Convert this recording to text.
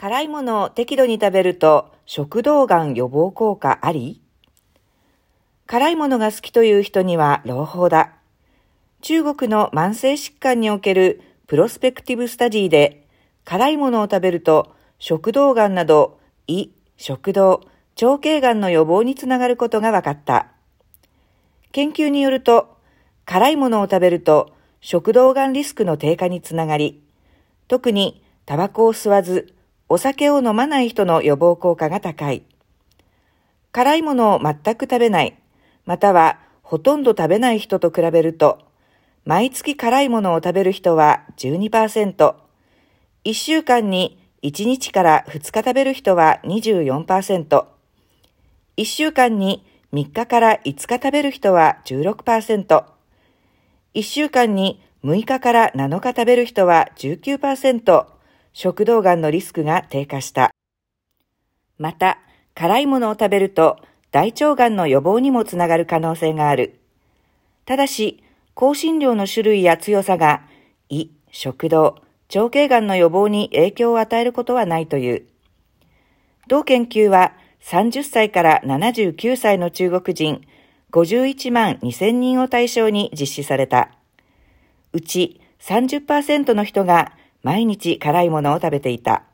辛いものを適度に食べると食道がん予防効果あり？辛いものが好きという人には朗報だ。中国の慢性疾患におけるプロスペクティブスタディで辛いものを食べると食道がんなど胃、食道、腸径がんの予防につながることが分かった。研究によると辛いものを食べると食道がんリスクの低下につながり、特にタバコを吸わず、お酒を飲まない人の予防効果が高い。辛いものを全く食べない、またはほとんど食べない人と比べると、毎月辛いものを食べる人は12%、1週間に1日から2日食べる人は24%、1週間に3日から5日食べる人は16%、1週間に6日から7日食べる人は19%食道がんのリスクが低下した。また、辛いものを食べると大腸がんの予防にもつながる可能性がある。ただし、香辛料の種類や強さが胃、食道、腸径がんの予防に影響を与えることはないという。同研究は30歳から79歳の中国人51万2000人を対象に実施された。うち30%の人が毎日辛いものを食べていた。